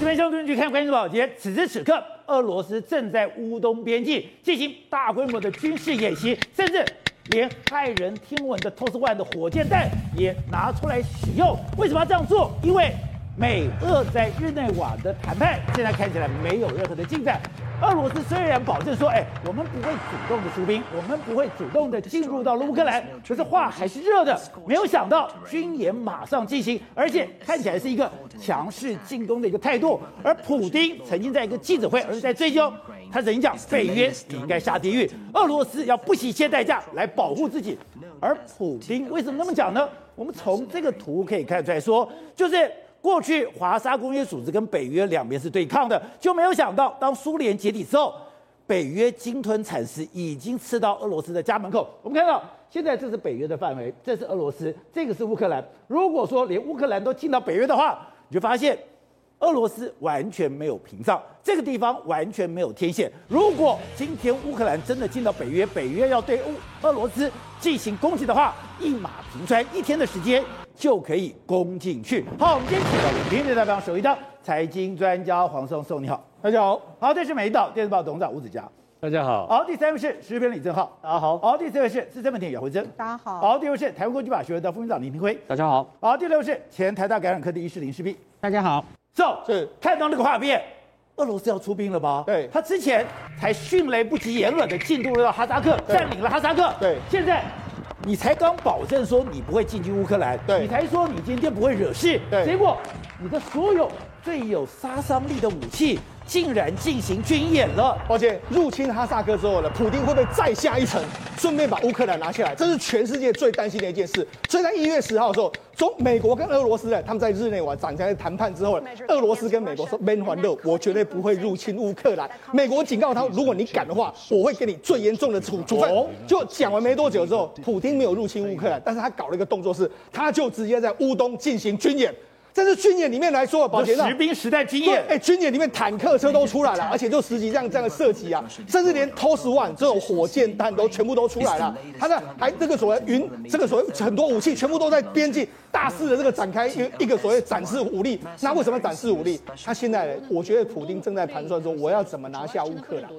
这边兄弟去看关注保洁，此时此刻，俄罗斯正在乌东边境进行大规模的军事演习，甚至连骇人听闻的 TOS-1 的火箭弹也拿出来使用。为什么要这样做？因为美俄在日内瓦的谈判现在看起来没有任何的进展。俄罗斯虽然保证说，哎，我们不会主动的出兵，我们不会主动的进入到了乌克兰，可是话还是热的。没有想到军演马上进行，而且看起来是一个强势进攻的一个态度。而普京曾经在一个记者会，而是在追究，他曾经讲，北约你应该下地狱，俄罗斯要不惜一切代价来保护自己。而普京为什么那么讲呢？我们从这个图可以看出来说，就是。过去华沙公约组织跟北约两边是对抗的，就没有想到当苏联解体之后，北约鲸吞蚕食，已经吃到俄罗斯的家门口。我们看到现在这是北约的范围，这是俄罗斯，这个是乌克兰。如果说连乌克兰都进到北约的话，你就发现俄罗斯完全没有屏障，这个地方完全没有天线。如果今天乌克兰真的进到北约，北约要对乌俄罗斯进行攻击的话，一马平川，一天的时间。就可以攻进去。好，我们今天请到的今日代表首一的财经专家黄松松，你好，大家好。好，这是美丽岛电视报董事长吴子佳，大家好。好，第三位是时事编李正浩，大家好。好，第四位是资深媒体姚慧珍，大家好。好，第五位是台湾国际法学会的副院长林廷辉，大家好。好，第六位是前台大感染科的医师林世璧，大家好。So, 是看到那个画面，俄罗斯要出兵了吧？对，他之前才迅雷不及掩耳的进入了哈萨克，占领了哈萨克。对，现在。你才刚保证说你不会进军乌克兰，对，你才说你今天不会惹事，对，结果你的所有最有杀伤力的武器竟然进行军演了。抱歉入侵哈萨克之后呢，普京会不会再下一城，顺便把乌克兰拿下来？这是全世界最担心的一件事。所以在一月十号的时候，从美国跟俄罗斯呢，他们在日内瓦展开谈判之后，俄罗斯跟美国说免烦恼，我绝对不会入侵乌克兰。美国警告他，如果你敢的话，我会给你最严重的处处分。就讲完没多久之后，普京没有入侵乌克兰，但是他搞了一个动作是，他就直接在乌东进行军演。这是军演里面来说，宝杰，实兵实弹经验，哎，军演里面坦克车都出来了，而且就十几辆这样的射击啊，甚至连 TOS-1 这种火箭弹都全部都出来了。他呢，还这个所谓云，这个所谓很多武器全部都在边境大肆的这个展开一一个所谓展示武力。那为什么展示武力？他现在我觉得普丁正在盘算说，我要怎么拿下乌克兰？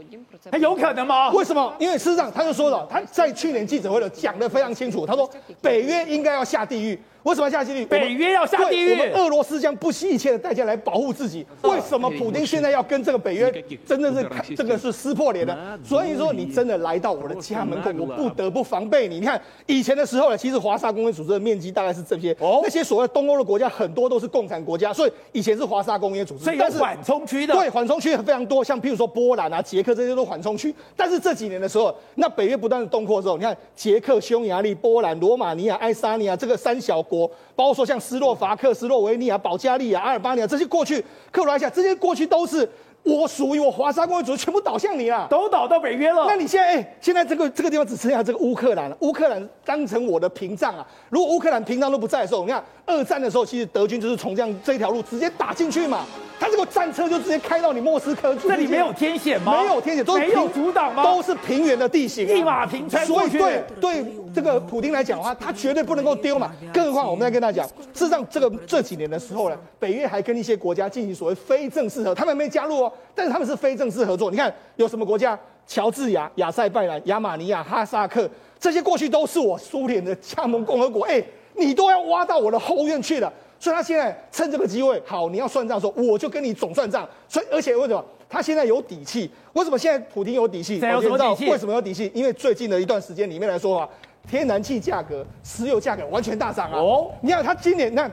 他有可能吗？为什么？因为事实上他就说了，他在去年记者会了讲的非常清楚，他说北约应该要下地狱。为什么要下地狱？北约要下地狱？我们俄罗斯将不惜一切的代价来保护自己。为什么普京现在要跟这个北约真的是这个是撕破脸呢？所以说，你真的来到我的家门口，我不得不防备你。你看以前的时候呢，其实华沙公约组织的面积大概是这些。哦，那些所谓东欧的国家很多都是共产国家，所以以前是华沙公约组织，所以有缓冲区的。对，缓冲区非常多，像譬如说波兰啊、捷克这些都缓冲区。但是这几年的时候，那北约不断的东扩之后，你看捷克、匈牙利、波兰、罗马尼亚、爱沙尼亚这个三小国，包括说。像斯洛伐克、斯洛维尼亚、保加利亚、阿尔巴尼亚这些过去，克罗埃西亚这些过去都是我属于我华沙公约组织，全部倒向你了，都倒到北约了。那你现在，哎，现在这个这个地方只剩下这个乌克兰了，乌克兰当成我的屏障啊！如果乌克兰屏障都不在的时候，你看二战的时候，其实德军就是从这样这一条路直接打进去嘛。他这个战车就直接开到你莫斯科，这里没有天险吗？没有天险，都是没有阻挡吗？都是平原的地形，一马平川。所以对对这个普丁来讲的话，他绝对不能够丢嘛。更何况我们在跟他讲，事实上这个这几年的时候呢，北约还跟一些国家进行所谓非正式合，他们没加入哦，但是他们是非正式合作。你看有什么国家？乔治亚、亚塞拜然、亚马尼亚、哈萨克，这些过去都是我苏联的加盟共和国，哎，你都要挖到我的后院去了。所以他现在趁这个机会，好，你要算账的时候，我就跟你总算账。所以，而且为什么他现在有底气？为什么现在普京有底气？有什么底气？为什么有底气？因为最近的一段时间里面来说啊，天然气价格、石油价格完全大涨啊。哦，你看他今年，那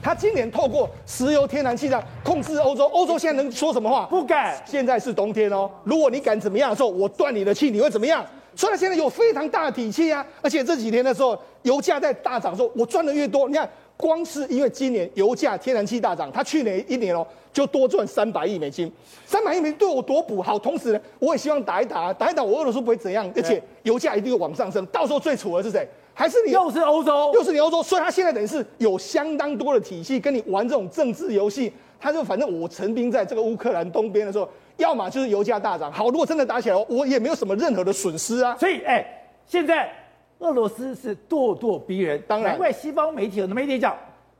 他今年透过石油、天然气的控制欧洲，欧洲现在能说什么话？不敢。现在是冬天哦，如果你敢怎么样的时候，我断你的气，你会怎么样？所以他现在有非常大的底气啊。而且这几天的时候，油价在大涨的时候，我赚的越多，你看。光是因为今年油价、天然气大涨，他去年一年哦就多赚三百亿美金，三百亿美金对我多补好。同时呢，我也希望打一打，打一打，我俄罗斯不会怎样，而且油价一定会往上升。到时候最楚的是谁？还是你？又是欧洲，又是你欧洲。所以他现在等于是有相当多的体系跟你玩这种政治游戏。他就反正我陈兵在这个乌克兰东边的时候，要么就是油价大涨。好，如果真的打起来，我也没有什么任何的损失啊。所以，哎，现在俄罗斯是咄咄逼人，当然，难怪西方媒体很多媒体讲。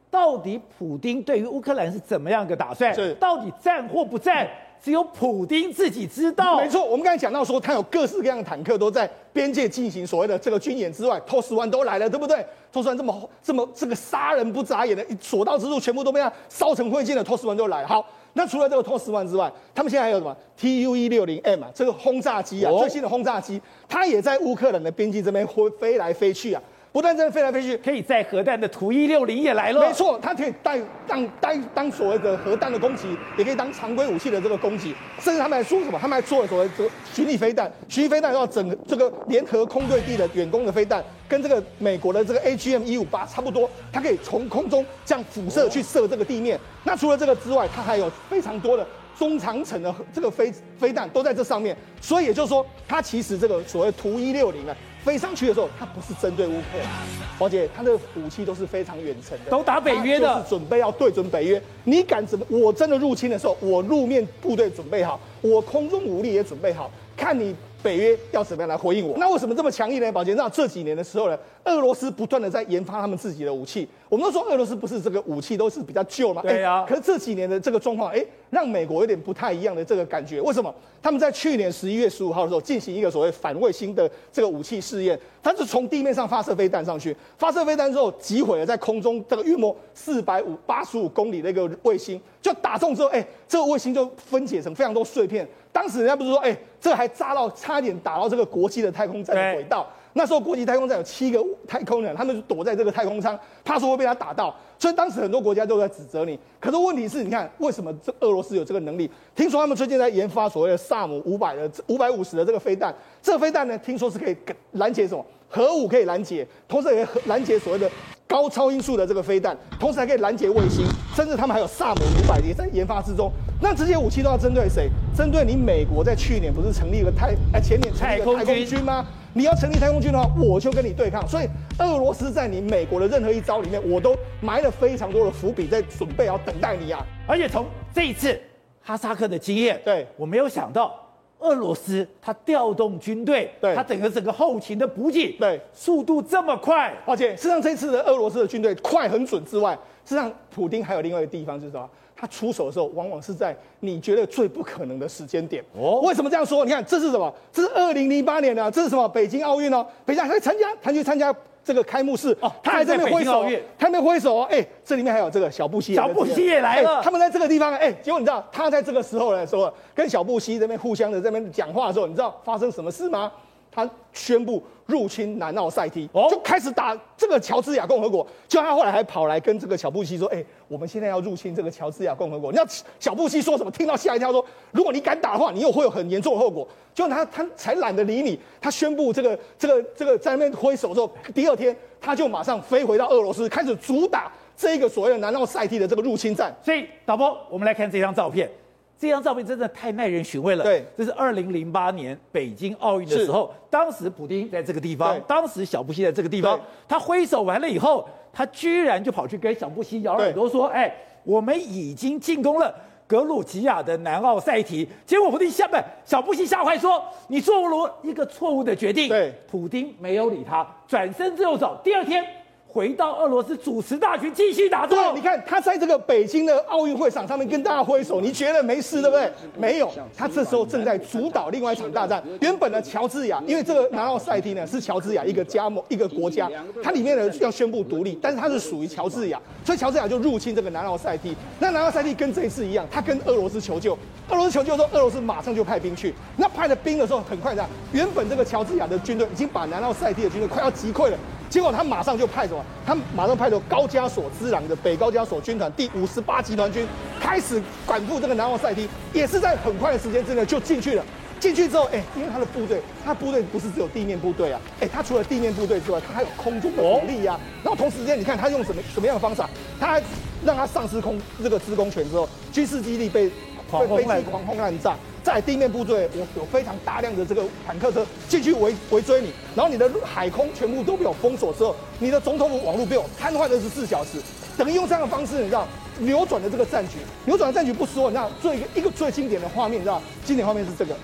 到底普丁对于乌克兰是怎么样一个打算？是到底战或不战？只有普丁自己知道。没错，我们刚才讲到说，他有各式各样的坦克都在边界进行所谓的这个军演之外，TOS One 都来了，对不对？TOS One 这么这么这个杀人不眨眼的，所到之处全部都被他烧成灰烬了，TOS One 就来了。好，那除了这个 TOS One 之外，他们现在还有什么 TU 一六零 M 啊，这个轰炸机啊，最新的轰炸机，它也在乌克兰的边境这边飞飞来飞去啊。不但在飞来飞去，可以载核弹的图一六零也来了。没错，它可以带当当当所谓的核弹的攻击，也可以当常规武器的这个攻击。甚至他们还说什么？他们还做了所谓的巡弋飞弹，巡弋飞弹要整个这个联合空对地的远攻的飞弹，跟这个美国的这个 AGM 一五八差不多，它可以从空中这样辐射去射这个地面。那除了这个之外，它还有非常多的中长程的这个飞飞弹都在这上面。所以也就是说，它其实这个所谓图一六零啊。飞上去的时候，它不是针对乌克兰，宝姐，它的武器都是非常远程的，都打北约的，是准备要对准北约。你敢怎么？我真的入侵的时候，我路面部队准备好，我空中武力也准备好，看你。北约要怎么样来回应我？那为什么这么强硬呢？宝杰，那这几年的时候呢，俄罗斯不断的在研发他们自己的武器。我们都说俄罗斯不是这个武器都是比较旧嘛？对呀、啊。可是这几年的这个状况，哎，让美国有点不太一样的这个感觉。为什么？他们在去年十一月十五号的时候进行一个所谓反卫星的这个武器试验，它是从地面上发射飞弹上去，发射飞弹之后击毁了在空中这个约莫四百五八十五公里的一个卫星，就打中之后，哎，这个卫星就分解成非常多碎片。当时人家不是说，哎、欸，这还炸到，差点打到这个国际的太空站的轨道。那时候国际太空站有七个太空人，他们就躲在这个太空舱，怕说会被他打到。所以当时很多国家都在指责你。可是问题是，你看为什么这俄罗斯有这个能力？听说他们最近在研发所谓的萨姆五百的五百五十的这个飞弹。这个飞弹呢，听说是可以拦截什么核武，可以拦截，同时也可以拦截所谓的。高超音速的这个飞弹，同时还可以拦截卫星，甚至他们还有萨姆五百也在研发之中。那这些武器都要针对谁？针对你美国在去年不是成立了太哎前年成立了太空军吗？你要成立太空军的话，我就跟你对抗。所以俄罗斯在你美国的任何一招里面，我都埋了非常多的伏笔，在准备要等待你啊。而且从这一次哈萨克的经验，对，我没有想到。俄罗斯它调动军队，对，他整个整个后勤的补给，对，速度这么快，而且事实上这次的俄罗斯的军队快很准之外，事实上普丁还有另外一个地方就是什么？他出手的时候往往是在你觉得最不可能的时间点。哦，为什么这样说？你看这是什么？这是二零零八年的，这是什么？北京奥运哦，北京还参加，他去参加。这个开幕式哦，他还在那边挥手，他那边挥手哦，哎，这里面还有这个小布希，小布希也来了，他们在这个地方，哎，结果你知道他在这个时候来说，跟小布希这边互相的这边讲话的时候，你知道发生什么事吗？他宣布入侵南奥塞梯，就开始打这个乔治亚共和国。就他后来还跑来跟这个小布希说：“哎，我们现在要入侵这个乔治亚共和国。”你知道小布希说什么？听到吓一跳，说：“如果你敢打的话，你又会有很严重的后果。”就他他才懒得理你。他宣布这个这个这个在那边挥手之后，第二天他就马上飞回到俄罗斯，开始主打这个所谓的南奥塞梯的这个入侵战。所以导播，我们来看这张照片。这张照片真的太耐人寻味了。对，这是二零零八年北京奥运的时候，当时普丁在这个地方，当时小布希在这个地方，他挥手完了以后，他居然就跑去跟小布希咬耳朵说：“哎，我们已经进攻了格鲁吉亚的南奥塞梯。”结果普丁吓不，小布希吓坏说：“你做了一个错误的决定。”对，普丁没有理他，转身就走。第二天。回到俄罗斯主持大局，继续打仗。你看他在这个北京的奥运会场上面跟大家挥手，你觉得没事对不对？没有，他这时候正在主导另外一场大战。原本呢乔治亚，因为这个南奥塞梯呢是乔治亚一个加盟一个国家，它里面呢要宣布独立，但是它是属于乔治亚，所以乔治亚就入侵这个南奥塞梯。那南奥塞梯跟这一次一样，他跟俄罗斯求救，俄罗斯求救说俄罗斯马上就派兵去。那派了兵的时候很快的，原本这个乔治亚的军队已经把南奥塞梯的军队快要击溃了。结果他马上就派什么？他马上派出高加索之狼的北高加索军团第五十八集团军，开始管控这个南奥塞梯，也是在很快的时间之内就进去了。进去之后，哎，因为他的部队，他部队不是只有地面部队啊，哎，他除了地面部队之外，他还有空中的武力呀、啊。然后同时间，你看他用什么什么样的方法？他还让他丧失空这个制空权之后，军事基地被被飞机狂轰滥炸。在地面部队，我有非常大量的这个坦克车进去围围追你，然后你的海空全部都被我封锁之后，你的总统府网络被我瘫痪二十四小时，等于用这样的方式，你知道扭转了这个战局，扭转了战局不说，你知道最一个一个最经典的画面，你知道经典画面是这个，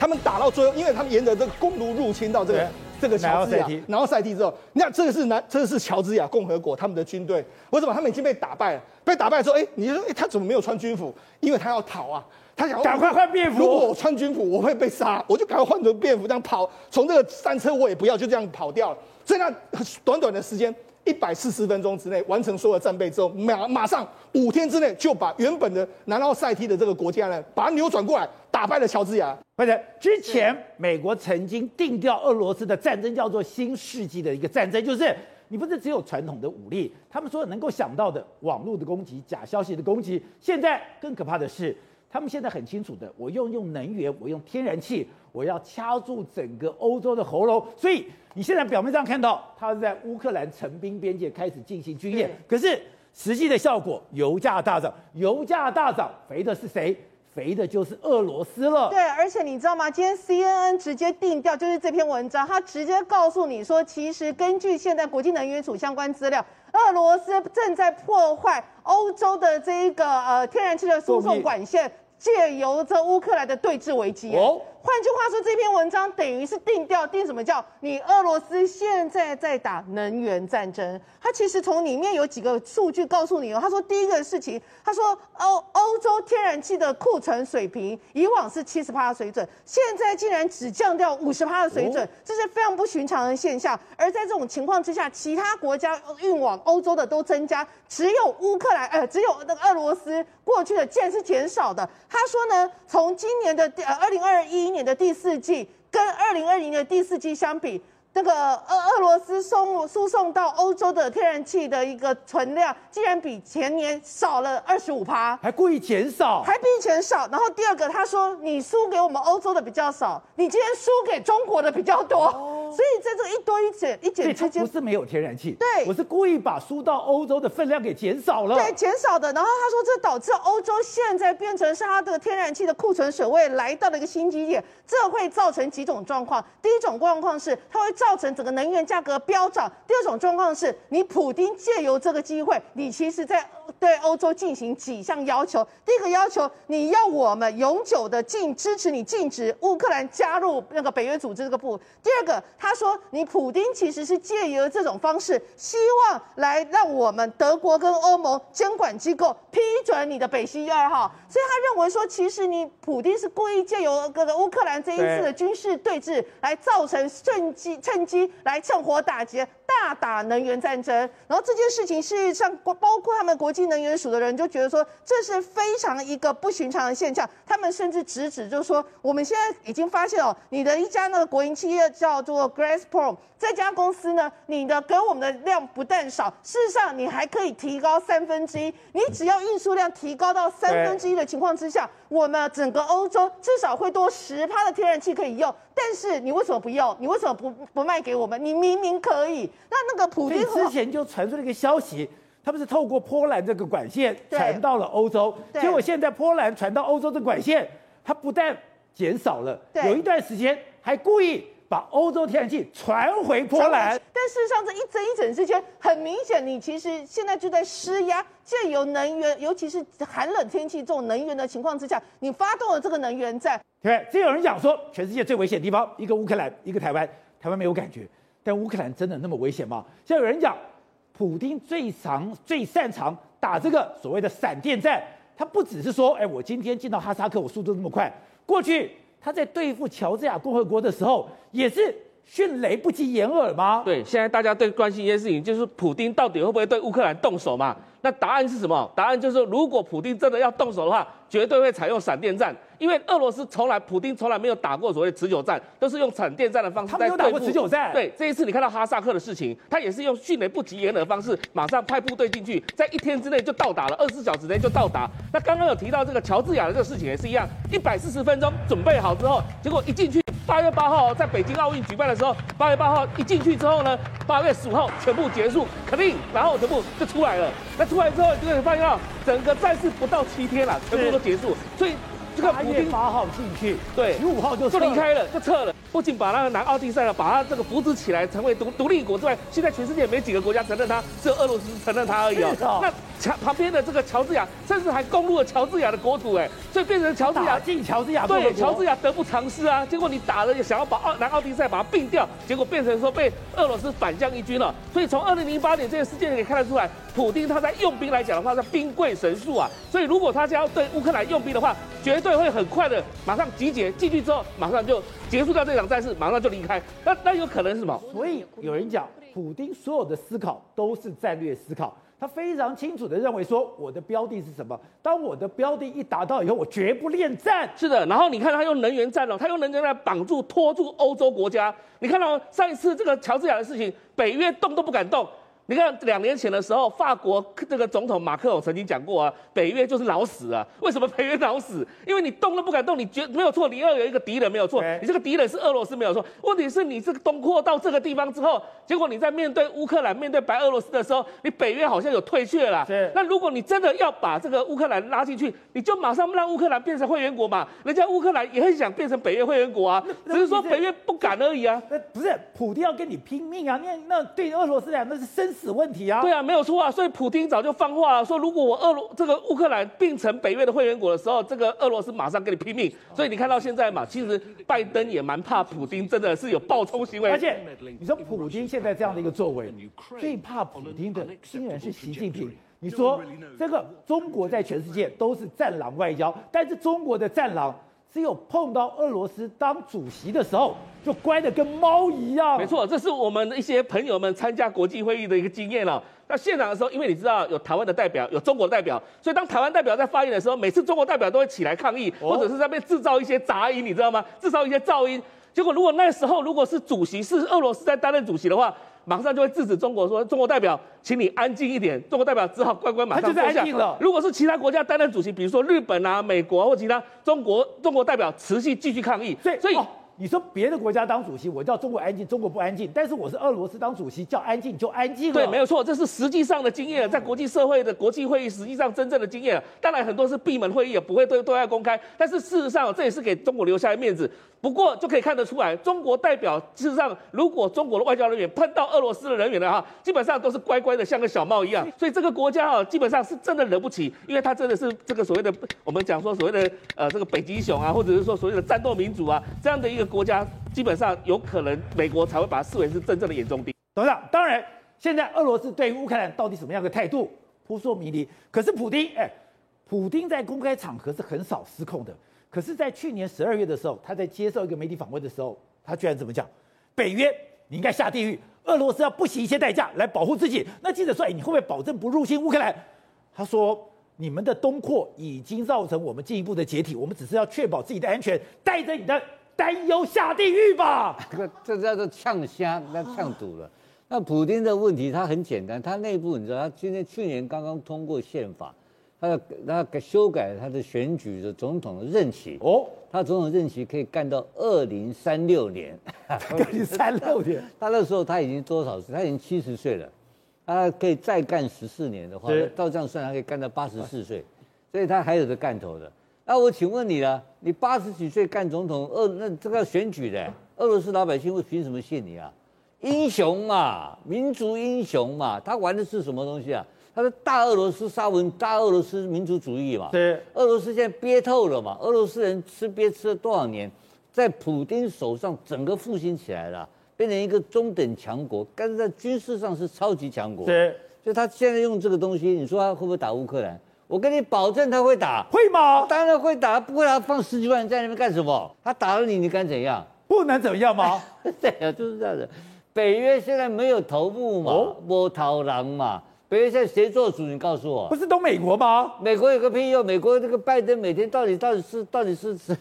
他们打到最后，因为他们沿着这个公路入侵到这个这个乔治亚，然后塞蒂之后，那这个是南，这个是乔治亚共和国他们的军队，为什么他们已经被打败了？被打败之后，哎，你就说，哎，他怎么没有穿军服？因为他要逃啊，他想赶快换便服。如果我穿军服，我会被杀，我就赶快换成便服，这样跑，从这个战车我也不要，就这样跑掉了。所以那短短的时间。一百四十分钟之内完成所有战备之后，马马上五天之内就把原本的南奥塞梯的这个国家呢，把它扭转过来，打败了乔治亚。或者之前美国曾经定调俄罗斯的战争叫做新世纪的一个战争，就是你不是只有传统的武力，他们说能够想到的网络的攻击、假消息的攻击，现在更可怕的是，他们现在很清楚的，我用用能源，我用天然气，我要掐住整个欧洲的喉咙，所以。你现在表面上看到他是在乌克兰成兵边界开始进行军演，可是实际的效果，油价大涨，油价大涨，肥的是谁？肥的就是俄罗斯了。对，而且你知道吗？今天 CNN 直接定调，就是这篇文章，他直接告诉你说，其实根据现在国际能源署相关资料，俄罗斯正在破坏欧洲的这一个呃天然气的输送管线，借由这乌克兰的对峙危机。哦。换句话说，这篇文章等于是定调，定什么叫你俄罗斯现在在打能源战争？他其实从里面有几个数据告诉你哦。他说第一个事情，他说欧欧洲天然气的库存水平以往是七十趴的水准，现在竟然只降掉五十趴的水准，这是非常不寻常的现象。而在这种情况之下，其他国家运往欧洲的都增加，只有乌克兰呃，只有那个俄罗斯过去的竟然是减少的。他说呢，从今年的呃二零二一年的第四季跟二零二零的第四季相比。那个俄俄罗斯送输送到欧洲的天然气的一个存量，竟然比前年少了二十五趴，还故意减少，还比以前少。然后第二个，他说你输给我们欧洲的比较少，你今天输给中国的比较多。哦、所以在这个一多一减一减之间，不是没有天然气，对，我是故意把输到欧洲的分量给减少了，对，减少的。然后他说这导致欧洲现在变成是它的天然气的库存水位来到了一个新低点，这会造成几种状况。第一种状况是它会造造成整个能源价格飙涨。第二种状况是，你普丁借由这个机会，你其实在对欧洲进行几项要求。第一个要求，你要我们永久的禁支持你禁止乌克兰加入那个北约组织这个部。第二个，他说你普丁其实是借由这种方式，希望来让我们德国跟欧盟监管机构批准你的北溪一二号。所以他认为说，其实你普丁是故意借由这个乌克兰这一次的军事对峙，来造成趁机趁机来趁火打劫。大打能源战争，然后这件事情事实上，包括他们国际能源署的人就觉得说，这是非常一个不寻常的现象。他们甚至直指，就是说，我们现在已经发现哦，你的一家那个国营企业叫做 Gazprom，这家公司呢，你的给我们的量不但少，事实上你还可以提高三分之一。你只要运输量提高到三分之一的情况之下，我们整个欧洲至少会多十趴的天然气可以用。但是你为什么不用？你为什么不不卖给我们？你明明可以。那那个普京之前就传出了一个消息，他们是透过波兰这个管线传到了欧洲，结果现在波兰传到欧洲的管线，它不但减少了，有一段时间还故意把欧洲天然气传回波兰。但事实上，这一整一整之间，很明显，你其实现在就在施压，借由能源，尤其是寒冷天气这种能源的情况之下，你发动了这个能源战。对，这有人讲说，全世界最危险的地方，一个乌克兰，一个台湾，台湾没有感觉。但乌克兰真的那么危险吗？现在有人讲，普丁最常、最擅长打这个所谓的闪电战。他不只是说，哎，我今天进到哈萨克，我速度那么快。过去他在对付乔治亚共和国的时候，也是迅雷不及掩耳吗？对，现在大家最关心一件事情，就是普丁到底会不会对乌克兰动手嘛？那答案是什么？答案就是，如果普丁真的要动手的话，绝对会采用闪电战，因为俄罗斯从来，普丁从来没有打过所谓持久战，都是用闪电战的方式在对付。他没有打过持久战。对，这一次你看到哈萨克的事情，他也是用迅雷不及掩耳的方式，马上派部队进去，在一天之内就到达了，二十四小时内就到达。那刚刚有提到这个乔治亚的这个事情也是一样，一百四十分钟准备好之后，结果一进去。八月八号在北京奥运举办的时候，八月八号一进去之后呢，八月十五号全部结束，肯定，然后全部就出来了。那出来之后，就可以发现到整个战事不到七天了，全部都结束。所以这个补丁八月八号进去，对，十五号就就离开了，就撤了。不仅把那个南奥地塞尔把他这个扶植起来成为独独立国之外，现在全世界没几个国家承认他，只有俄罗斯承认他而已哦。哦那旁旁边的这个乔治亚，甚至还攻入了乔治亚的国土，哎，所以变成乔治亚进乔治亚对乔治亚得不偿失啊。结果你打了，想要把奥南奥地塞把它并掉，结果变成说被俄罗斯反将一军了。所以从二零零八年这件事件可以看得出来，普丁他在用兵来讲的话，是兵贵神速啊。所以如果他想要对乌克兰用兵的话，绝对会很快的马上集结进去之后，马上就结束掉这场战事，马上就离开。那那有可能是什么？所以有人讲，普丁所有的思考都是战略思考，他非常清楚的认为说，我的标的是什么？当我的标的一达到以后，我绝不恋战。是的，然后你看他用能源战了，他用能源来绑住、拖住欧洲国家。你看到上一次这个乔治亚的事情，北约动都不敢动。你看两年前的时候，法国这个总统马克龙曾经讲过啊，北约就是老死啊。为什么北约老死？因为你动都不敢动，你觉没有错，你要有一个敌人没有错，你这个敌人是俄罗斯没有错。问题是你这个东扩到这个地方之后，结果你在面对乌克兰、面对白俄罗斯的时候，你北约好像有退却了。那如果你真的要把这个乌克兰拉进去，你就马上让乌克兰变成会员国嘛。人家乌克兰也很想变成北约会员国啊，只是说北约不敢而已啊。那不是普京要跟你拼命啊？那那对俄罗斯来讲那是生死问题啊。对啊，没有错啊。所以普京早就放话了，说如果我俄罗这个乌克兰并成北约的会员国的时候，这个俄罗斯马上跟你拼命。所以你看到现在嘛，其实拜登也蛮怕普京，真的是有暴冲行为。而且你说普京现在这样的一个作为，最怕普京的竟然是习近平。你说这个中国在全世界都是战狼外交，但是中国的战狼只有碰到俄罗斯当主席的时候，就乖得跟猫一样。没错，这是我们的一些朋友们参加国际会议的一个经验了。那现场的时候，因为你知道有台湾的代表，有中国的代表，所以当台湾代表在发言的时候，每次中国代表都会起来抗议，或者是在被制造一些杂音，你知道吗？制造一些噪音。结果如果那时候如果是主席是俄罗斯在担任主席的话，马上就会制止中国说：“中国代表，请你安静一点。”中国代表只好乖乖马上坐下。如果是其他国家担任主席，比如说日本啊、美国或其他中国中国代表持续继续抗议，所以所以。哦你说别的国家当主席，我叫中国安静，中国不安静；但是我是俄罗斯当主席，叫安静就安静了。对，没有错，这是实际上的经验，在国际社会的国际会议，实际上真正的经验。当然很多是闭门会议，也不会对对外公开。但是事实上，这也是给中国留下的面子。不过就可以看得出来，中国代表事实上，如果中国的外交人员碰到俄罗斯的人员的话，基本上都是乖乖的，像个小猫一样。所以这个国家啊，基本上是真的惹不起，因为他真的是这个所谓的我们讲说所谓的呃这个北极熊啊，或者是说所谓的战斗民族啊这样的一个国家。基本上有可能，美国才会把它视为是真正的眼中钉。董事长，当然，现在俄罗斯对于乌克兰到底什么样的态度，扑朔迷离。可是普丁，哎，普丁在公开场合是很少失控的。可是，在去年十二月的时候，他在接受一个媒体访问的时候，他居然怎么讲？北约你应该下地狱，俄罗斯要不惜一切代价来保护自己。那记者说，哎，你会不会保证不入侵乌克兰？他说，你们的东扩已经造成我们进一步的解体，我们只是要确保自己的安全，带着你的。担忧下地狱吧！这个这叫做呛虾，那呛堵了。那普京的问题，他很简单，他内部你知道，他今天去年刚刚通过宪法，他要他修改他的选举的总统的任期哦，他总统任期可以干到二零三六年，二零三六年，他那时候他已经多少岁？他已经七十岁了，他可以再干十四年的话，照这样算，他可以干到八十四岁，所以他还有个干头的。那我请问你了，你八十几岁干总统，俄那这个要选举的，俄罗斯老百姓会凭什么信你啊？英雄嘛，民族英雄嘛，他玩的是什么东西啊？他是大俄罗斯沙文，大俄罗斯民族主义嘛。对，俄罗斯现在憋透了嘛，俄罗斯人吃憋吃了多少年，在普京手上整个复兴起来了，变成一个中等强国，但是在军事上是超级强国。对，所以他现在用这个东西，你说他会不会打乌克兰？我跟你保证他会打，会吗？当然会打，不会他放十几万人在那边干什么？他打了你，你敢怎样？不能怎么样吗？对啊，就是这样的。北约现在没有头目嘛，没头狼嘛。北约现在谁做主？你告诉我。不是都美国吗？美国有个屁用！美国这个拜登每天到底到底是到底是是？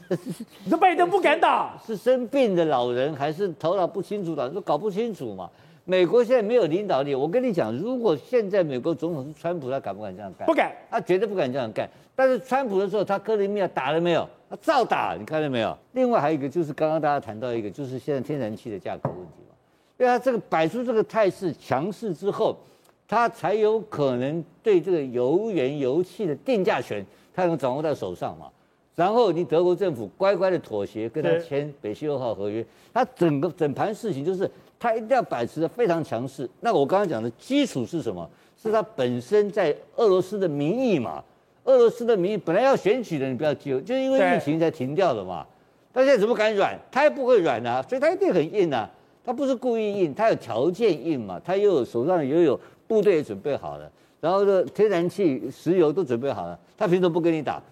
你说拜登不敢打，是生病的老人还是头脑不清楚的？都搞不清楚嘛。美国现在没有领导力，我跟你讲，如果现在美国总统是川普，他敢不敢这样干？不敢，他绝对不敢这样干。但是川普的时候，他克里米亚打了没有？他照打，你看到没有？另外还有一个就是刚刚大家谈到一个，就是现在天然气的价格问题嘛。因为他这个摆出这个态势强势之后，他才有可能对这个油源油气的定价权，他能掌握在手上嘛。然后你德国政府乖乖的妥协，跟他签北溪二号合约，他整个整盘事情就是他一定要保持的非常强势。那我刚刚讲的基础是什么？是他本身在俄罗斯的民意嘛？俄罗斯的民意本来要选举的，你不要急，就是因为疫情才停掉的嘛。他现在怎么敢软？他也不会软啊，所以他一定很硬啊。他不是故意硬，他有条件硬嘛。他又有手上又有部队也准备好了，然后呢，天然气、石油都准备好了，他凭什么不跟你打？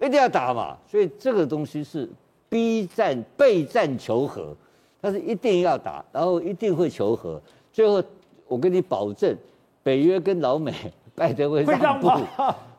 一定要打嘛。所以这个东西是逼战、备战求和，他是一定要打，然后一定会求和。最后我跟你保证，北约跟老美拜登会让步，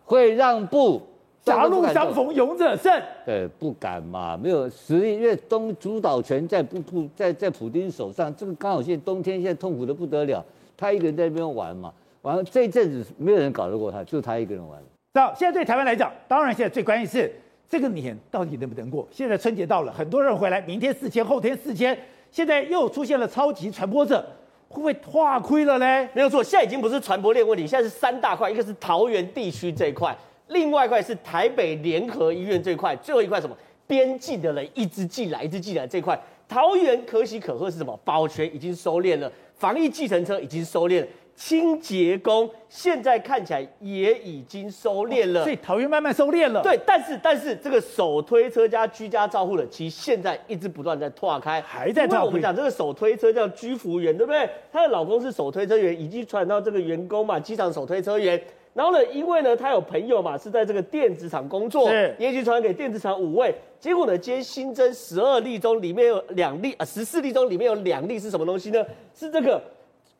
会让步。狭路相逢勇者胜。对，不敢嘛，没有实力，因为东主导权在不不在在普丁手上。这个刚好现在冬天，现在痛苦的不得了，他一个人在那边玩嘛，完了这一阵子没有人搞得过他，就他一个人玩。那现在对台湾来讲，当然现在最关键是这个年到底能不能过？现在春节到了，很多人回来，明天四千，后天四千，现在又出现了超级传播者，会不会化亏了呢？没有错，现在已经不是传播链问题，现在是三大块，一个是桃园地区这一块。另外一块是台北联合医院这一块，最后一块什么？边境的人一直进来，一直进来这块。桃园可喜可贺是什么？保全已经收敛了，防疫计程车已经收敛了，清洁工现在看起来也已经收敛了。所以桃园慢慢收敛了。对，但是但是这个手推车加居家照护的，其实现在一直不断在拓开，还在拓开。我们讲这个手推车叫居服员，对不对？她的老公是手推车员，已经传到这个员工嘛，机场手推车员。然后呢，因为呢，他有朋友嘛，是在这个电子厂工作，也去传给电子厂五位。结果呢，今天新增十二例中，里面有两例啊，十四例中里面有两例是什么东西呢？是这个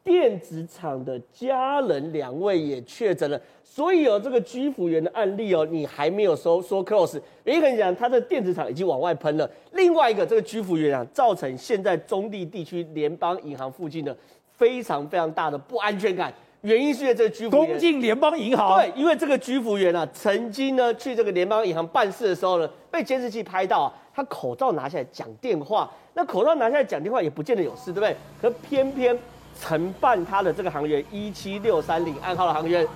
电子厂的家人两位也确诊了。所以哦这个居服员的案例哦，你还没有说说 close。原因跟你讲，他的电子厂已经往外喷了。另外一个这个居服员啊，造成现在中地地区联邦银行附近的非常非常大的不安全感。原因是因为这个居服员攻进联邦银行，对，因为这个居服员啊，曾经呢去这个联邦银行办事的时候呢，被监视器拍到啊，他口罩拿下来讲电话，那口罩拿下来讲电话也不见得有事，对不对？可偏偏承办他的这个航员一七六三零暗号的航员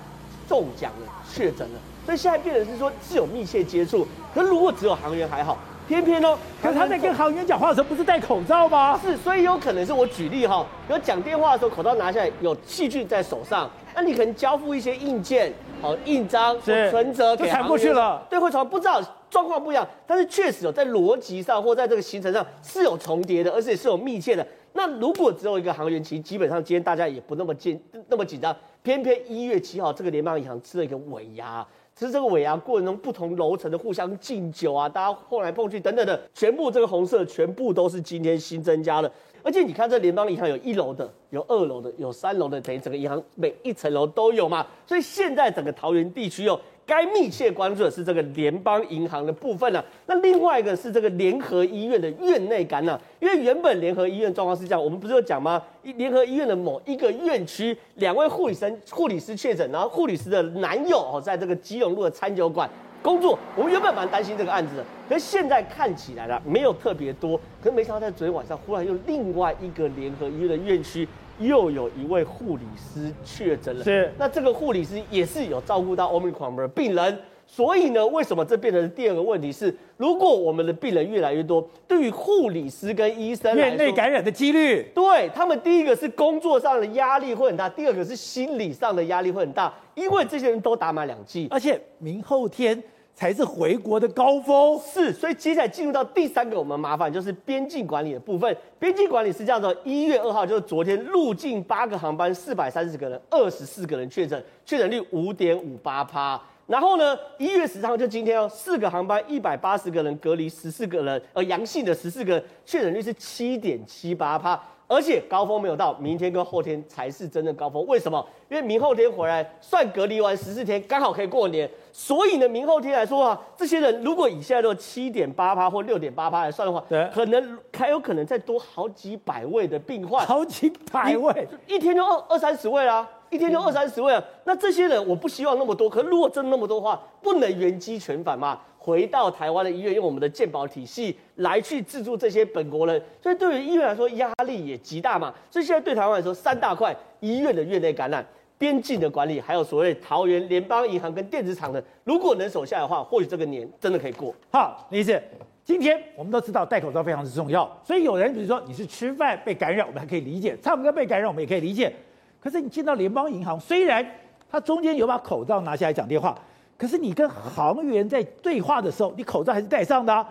中奖了，确诊了，所以现在变成是说是有密切接触，可是如果只有航员还好。偏偏哦，可是他在跟航员讲话的时候不是戴口罩吗？是，所以有可能是我举例哈，比如讲电话的时候口罩拿下来有细菌在手上，那你可能交付一些硬件、好印章、存折给传过去了，对，会传，不知道状况不一样，但是确实有在逻辑上或在这个行程上是有重叠的，而且是有密切的。那如果只有一个行员，其实基本上今天大家也不那么紧那么紧张，偏偏一月七号这个联邦银行吃了一个尾牙。其实这个尾牙过程中，不同楼层的互相敬酒啊，大家碰来碰去等等的，全部这个红色全部都是今天新增加的。而且你看，这联邦银行有一楼的，有二楼的，有三楼的，等于整个银行每一层楼都有嘛。所以现在整个桃园地区哦。该密切关注的是这个联邦银行的部分呢、那另外一个是这个联合医院的院内感染，因为原本联合医院状况是这样，我们不是有讲吗？联合医院的某一个院区，两位护理生、护理师确诊，然后护理师的男友哦，在这个基隆路的餐酒馆工作。我们原本蛮担心这个案子的，可是现在看起来了，没有特别多。可是没想到在昨天晚上，忽然又另外一个联合医院的院区。又有一位护理师确诊了，是。那这个护理师也是有照顾到 Omicron 的病人，所以呢，为什么这变成第二个问题是，如果我们的病人越来越多，对于护理师跟医生院内感染的几率，对他们第一个是工作上的压力会很大，第二个是心理上的压力会很大，因为这些人都打满两剂，而且明后天。才是回国的高峰，是，所以接下来进入到第三个我们麻烦就是边境管理的部分。边境管理是这样的：一月二号就是昨天入境八个航班，四百三十个人，二十四个人确诊，确诊率五点五八趴。然后呢，一月十三号就今天哦，四个航班，一百八十个人隔离十四个人，呃，阳性的十四个人，确诊率是七点七八趴。而且高峰没有到，明天跟后天才是真正高峰。为什么？因为明后天回来算隔离完十四天，刚好可以过年。所以呢，明后天来说啊，这些人如果以现在的七点八趴或六点八趴来算的话，对，可能还有可能再多好几百位的病患，好几百位，一天就二二三十位啦，一天就二三十位啊。那这些人我不希望那么多，可是如果真的那么多的话，不能原机全返嘛。回到台湾的医院，用我们的健保体系来去资助这些本国人，所以对于医院来说压力也极大嘛。所以现在对台湾来说，三大块：医院的院内感染、边境的管理，还有所谓桃园联邦银行跟电子厂的，如果能守下来的话，或许这个年真的可以过。好，李医师，今天我们都知道戴口罩非常之重要，所以有人比如说你是吃饭被感染，我们还可以理解；唱歌被感染，我们也可以理解。可是你进到联邦银行，虽然它中间有把口罩拿下来讲电话，可是你跟航员在对话的时候，你口罩还是戴上的啊。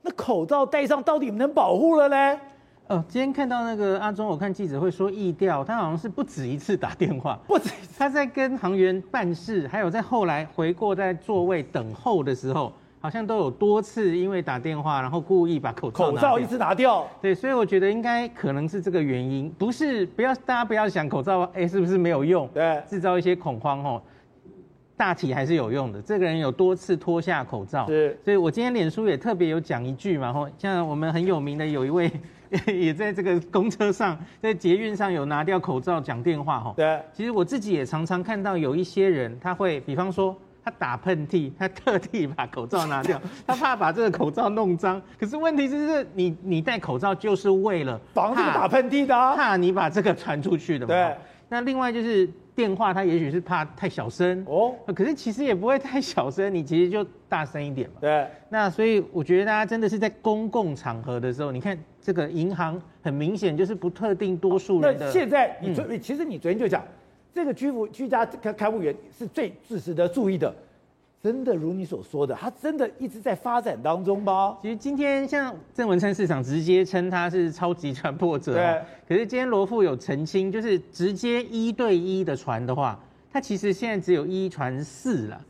那口罩戴上到底能保护了嘞？哦，今天看到那个阿中，我看记者会说意调，他好像是不止一次打电话，不止他在跟航员办事，还有在后来回过在座位等候的时候，好像都有多次因为打电话，然后故意把口罩口罩一直拿掉。对，所以我觉得应该可能是这个原因，不是不要大家不要想口罩哎是不是没有用，对，制造一些恐慌哦，大体还是有用的。这个人有多次脱下口罩，是，所以我今天脸书也特别有讲一句嘛，吼，像我们很有名的有一位。也在这个公车上，在捷运上有拿掉口罩讲电话吼。对，其实我自己也常常看到有一些人，他会比方说他打喷嚏，他特地把口罩拿掉，他怕把这个口罩弄脏。可是问题就是你你戴口罩就是为了防止打喷嚏的，怕你把这个传出去的嘛。对。那另外就是电话，他也许是怕太小声哦，可是其实也不会太小声，你其实就大声一点嘛。对。那所以我觉得大家真的是在公共场合的时候，你看。这个银行很明显就是不特定多数人的。那现在你昨，其实你昨天就讲，这个居服居家开开务员是最最值得注意的，真的如你所说的，它真的一直在发展当中吗？其实今天像郑文灿市长直接称他是超级传播者，对。可是今天罗富有澄清，就是直接一对一的传的话，他其实现在只有一传四了。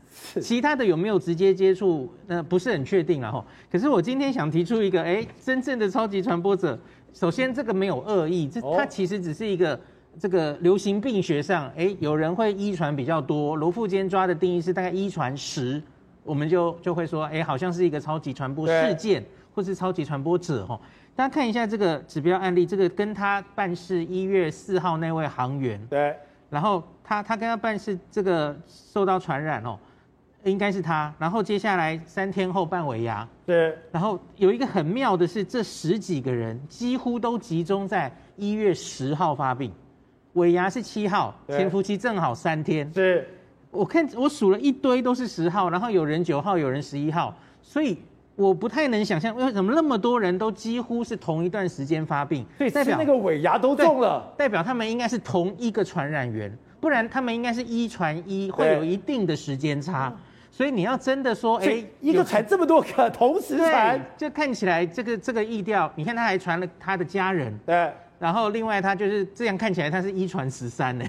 其他的有没有直接接触？那不是很确定了哈。可是我今天想提出一个，哎，真正的超级传播者，首先这个没有恶意，这它其实只是一个这个流行病学上，哎，有人会一传比较多。罗富坚抓的定义是大概一传十，我们就就会说，哎，好像是一个超级传播事件，或是超级传播者哈。大家看一下这个指标案例，这个跟他办事一月四号那位航员，对，然后他他跟他办事这个受到传染哦。应该是他，然后接下来三天后办尾牙，对，然后有一个很妙的是，这十几个人几乎都集中在一月十号发病，尾牙是七号，潜伏期正好三天，是，我看我数了一堆都是十号，然后有人九号，有人十一号，所以我不太能想象为什么那么多人都几乎是同一段时间发病，对，代表那个尾牙都中了，代表他们应该是同一个传染源，不然他们应该是一传一，会有一定的时间差。所以你要真的说，哎，一个传这么多个，同时传，就看起来这个这个意调，你看他还传了他的家人，对，然后另外他就是这样看起来他是一传十三呢，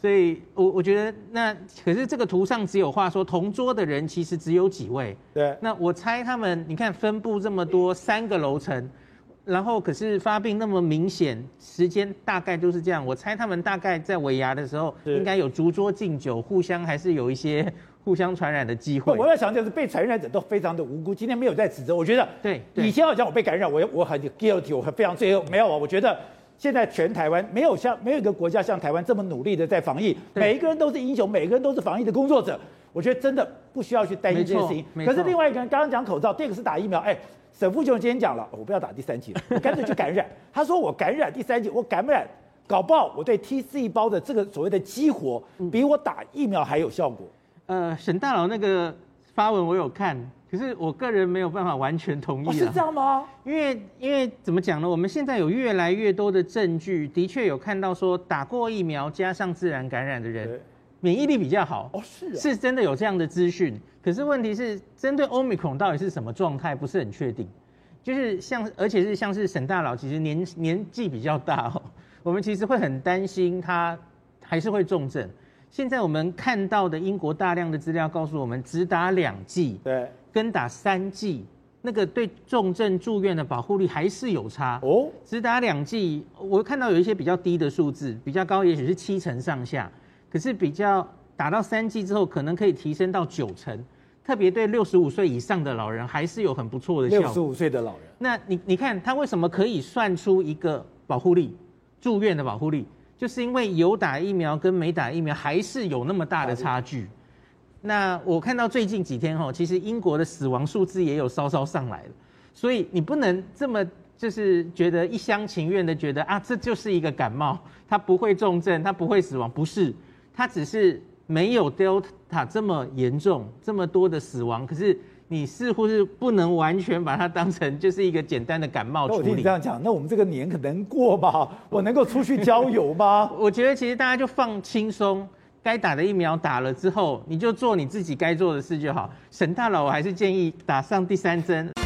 所以我我觉得那可是这个图上只有话说同桌的人其实只有几位，对，那我猜他们你看分布这么多三个楼层，然后可是发病那么明显，时间大概就是这样，我猜他们大概在尾牙的时候应该有逐桌敬酒，互相还是有一些。互相传染的机会。我要想就是被传染者都非常的无辜，今天没有在指责。我觉得，对，以前好像我被感染，我我很 guilty，我很非常罪恶。没有啊，我觉得现在全台湾没有像没有一个国家像台湾这么努力的在防疫，每一个人都是英雄，每一个人都是防疫的工作者。我觉得真的不需要去担心这件事情。可是另外一个人刚刚讲口罩，第二个是打疫苗。哎，沈富雄今天讲了，我不要打第三剂了，我干脆去感染。他说我感染第三剂，我感染搞不好我对 T 细胞的这个所谓的激活，比我打疫苗还有效果。呃，沈大佬那个发文我有看，可是我个人没有办法完全同意。是这样吗？因为因为怎么讲呢？我们现在有越来越多的证据，的确有看到说打过疫苗加上自然感染的人，免疫力比较好。哦，是啊，是真的有这样的资讯。可是问题是，针对 Omicron 到底是什么状态，不是很确定。就是像，而且是像是沈大佬，其实年年纪比较大哦，我们其实会很担心他还是会重症。现在我们看到的英国大量的资料告诉我们，只打两剂，对，跟打三剂，那个对重症住院的保护率还是有差哦。只打两剂，我看到有一些比较低的数字，比较高也许是七成上下，可是比较打到三剂之后，可能可以提升到九成，特别对六十五岁以上的老人还是有很不错的效果。六十五岁的老人，那你你看他为什么可以算出一个保护力，住院的保护力？就是因为有打疫苗跟没打疫苗还是有那么大的差距。那我看到最近几天哈，其实英国的死亡数字也有稍稍上来了，所以你不能这么就是觉得一厢情愿的觉得啊，这就是一个感冒，它不会重症，它不会死亡，不是。它只是没有 Delta 这么严重，这么多的死亡，可是你似乎是不能完全把它当成就是一个简单的感冒处理。我听你这样讲，那我们这个年可能过吧？我能够出去郊游吗？我觉得其实大家就放轻松。该打的疫苗打了之后，你就做你自己该做的事就好。沈大佬，我还是建议打上第三针。